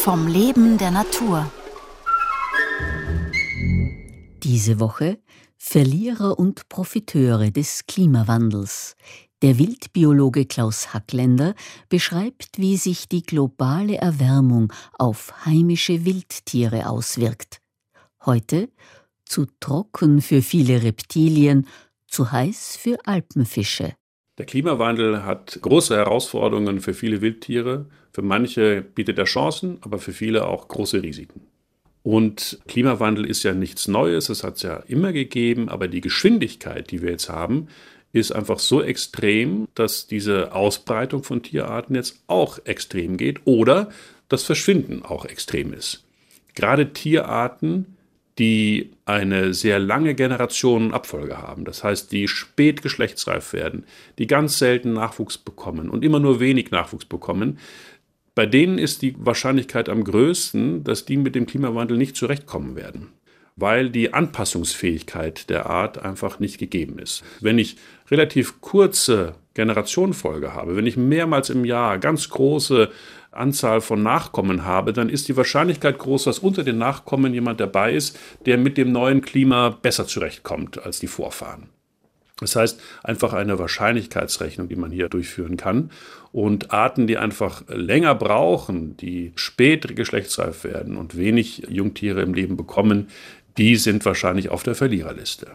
vom Leben der Natur. Diese Woche Verlierer und Profiteure des Klimawandels. Der Wildbiologe Klaus Hackländer beschreibt, wie sich die globale Erwärmung auf heimische Wildtiere auswirkt. Heute zu trocken für viele Reptilien, zu heiß für Alpenfische. Der Klimawandel hat große Herausforderungen für viele Wildtiere. Für manche bietet er Chancen, aber für viele auch große Risiken. Und Klimawandel ist ja nichts Neues, es hat es ja immer gegeben, aber die Geschwindigkeit, die wir jetzt haben, ist einfach so extrem, dass diese Ausbreitung von Tierarten jetzt auch extrem geht oder das Verschwinden auch extrem ist. Gerade Tierarten, die eine sehr lange Generationenabfolge haben, das heißt, die spät geschlechtsreif werden, die ganz selten Nachwuchs bekommen und immer nur wenig Nachwuchs bekommen, bei denen ist die Wahrscheinlichkeit am größten, dass die mit dem Klimawandel nicht zurechtkommen werden, weil die Anpassungsfähigkeit der Art einfach nicht gegeben ist. Wenn ich relativ kurze Generationenfolge habe, wenn ich mehrmals im Jahr ganz große Anzahl von Nachkommen habe, dann ist die Wahrscheinlichkeit groß, dass unter den Nachkommen jemand dabei ist, der mit dem neuen Klima besser zurechtkommt als die Vorfahren. Das heißt, einfach eine Wahrscheinlichkeitsrechnung, die man hier durchführen kann. Und Arten, die einfach länger brauchen, die spät geschlechtsreif werden und wenig Jungtiere im Leben bekommen, die sind wahrscheinlich auf der Verliererliste.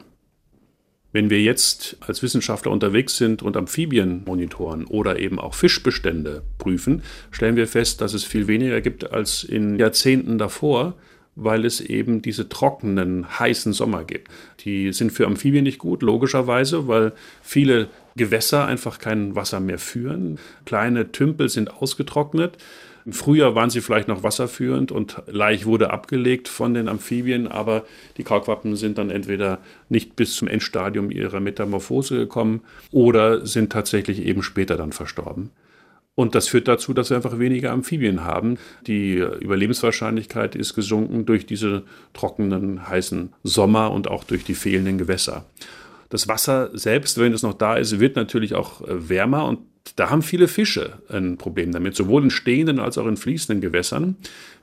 Wenn wir jetzt als Wissenschaftler unterwegs sind und Amphibien monitoren oder eben auch Fischbestände prüfen, stellen wir fest, dass es viel weniger gibt als in Jahrzehnten davor weil es eben diese trockenen, heißen Sommer gibt. Die sind für Amphibien nicht gut, logischerweise, weil viele Gewässer einfach kein Wasser mehr führen. Kleine Tümpel sind ausgetrocknet. Im Frühjahr waren sie vielleicht noch wasserführend und Laich wurde abgelegt von den Amphibien, aber die Kaulquappen sind dann entweder nicht bis zum Endstadium ihrer Metamorphose gekommen oder sind tatsächlich eben später dann verstorben. Und das führt dazu, dass wir einfach weniger Amphibien haben. Die Überlebenswahrscheinlichkeit ist gesunken durch diese trockenen, heißen Sommer und auch durch die fehlenden Gewässer. Das Wasser selbst, wenn es noch da ist, wird natürlich auch äh, wärmer und da haben viele Fische ein Problem damit, sowohl in stehenden als auch in fließenden Gewässern.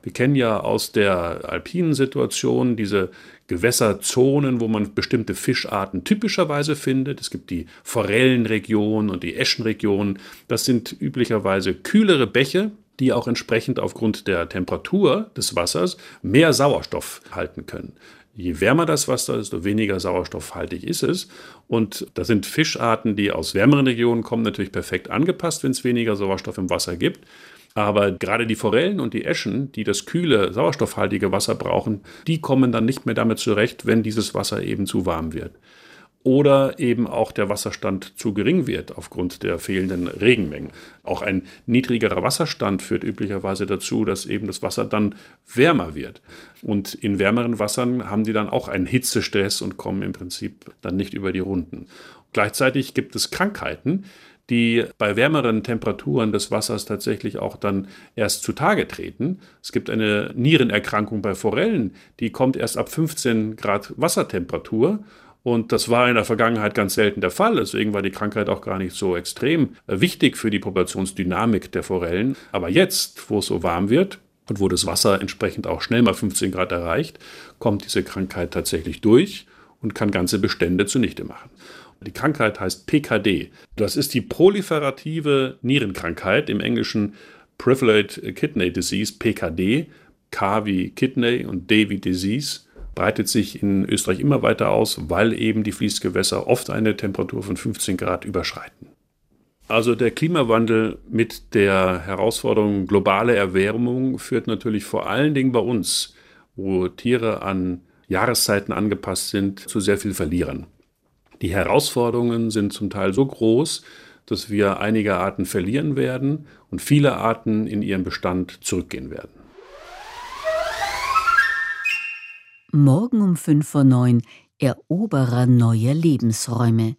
Wir kennen ja aus der alpinen Situation diese Gewässerzonen, wo man bestimmte Fischarten typischerweise findet. Es gibt die Forellenregion und die Eschenregion. Das sind üblicherweise kühlere Bäche, die auch entsprechend aufgrund der Temperatur des Wassers mehr Sauerstoff halten können. Je wärmer das Wasser, desto weniger sauerstoffhaltig ist es. Und da sind Fischarten, die aus wärmeren Regionen kommen, natürlich perfekt angepasst, wenn es weniger Sauerstoff im Wasser gibt. Aber gerade die Forellen und die Eschen, die das kühle, sauerstoffhaltige Wasser brauchen, die kommen dann nicht mehr damit zurecht, wenn dieses Wasser eben zu warm wird oder eben auch der Wasserstand zu gering wird aufgrund der fehlenden Regenmengen. Auch ein niedrigerer Wasserstand führt üblicherweise dazu, dass eben das Wasser dann wärmer wird. Und in wärmeren Wassern haben die dann auch einen Hitzestress und kommen im Prinzip dann nicht über die Runden. Gleichzeitig gibt es Krankheiten, die bei wärmeren Temperaturen des Wassers tatsächlich auch dann erst zutage treten. Es gibt eine Nierenerkrankung bei Forellen, die kommt erst ab 15 Grad Wassertemperatur und das war in der Vergangenheit ganz selten der Fall. Deswegen war die Krankheit auch gar nicht so extrem äh, wichtig für die Populationsdynamik der Forellen. Aber jetzt, wo es so warm wird und wo das Wasser entsprechend auch schnell mal 15 Grad erreicht, kommt diese Krankheit tatsächlich durch und kann ganze Bestände zunichte machen. Die Krankheit heißt PKD. Das ist die proliferative Nierenkrankheit, im Englischen Proliferate Kidney Disease, PKD. K wie Kidney und D wie Disease breitet sich in Österreich immer weiter aus, weil eben die Fließgewässer oft eine Temperatur von 15 Grad überschreiten. Also der Klimawandel mit der Herausforderung globale Erwärmung führt natürlich vor allen Dingen bei uns, wo Tiere an Jahreszeiten angepasst sind, zu sehr viel Verlieren. Die Herausforderungen sind zum Teil so groß, dass wir einige Arten verlieren werden und viele Arten in ihren Bestand zurückgehen werden. Morgen um 5 vor 9 Eroberer neuer Lebensräume.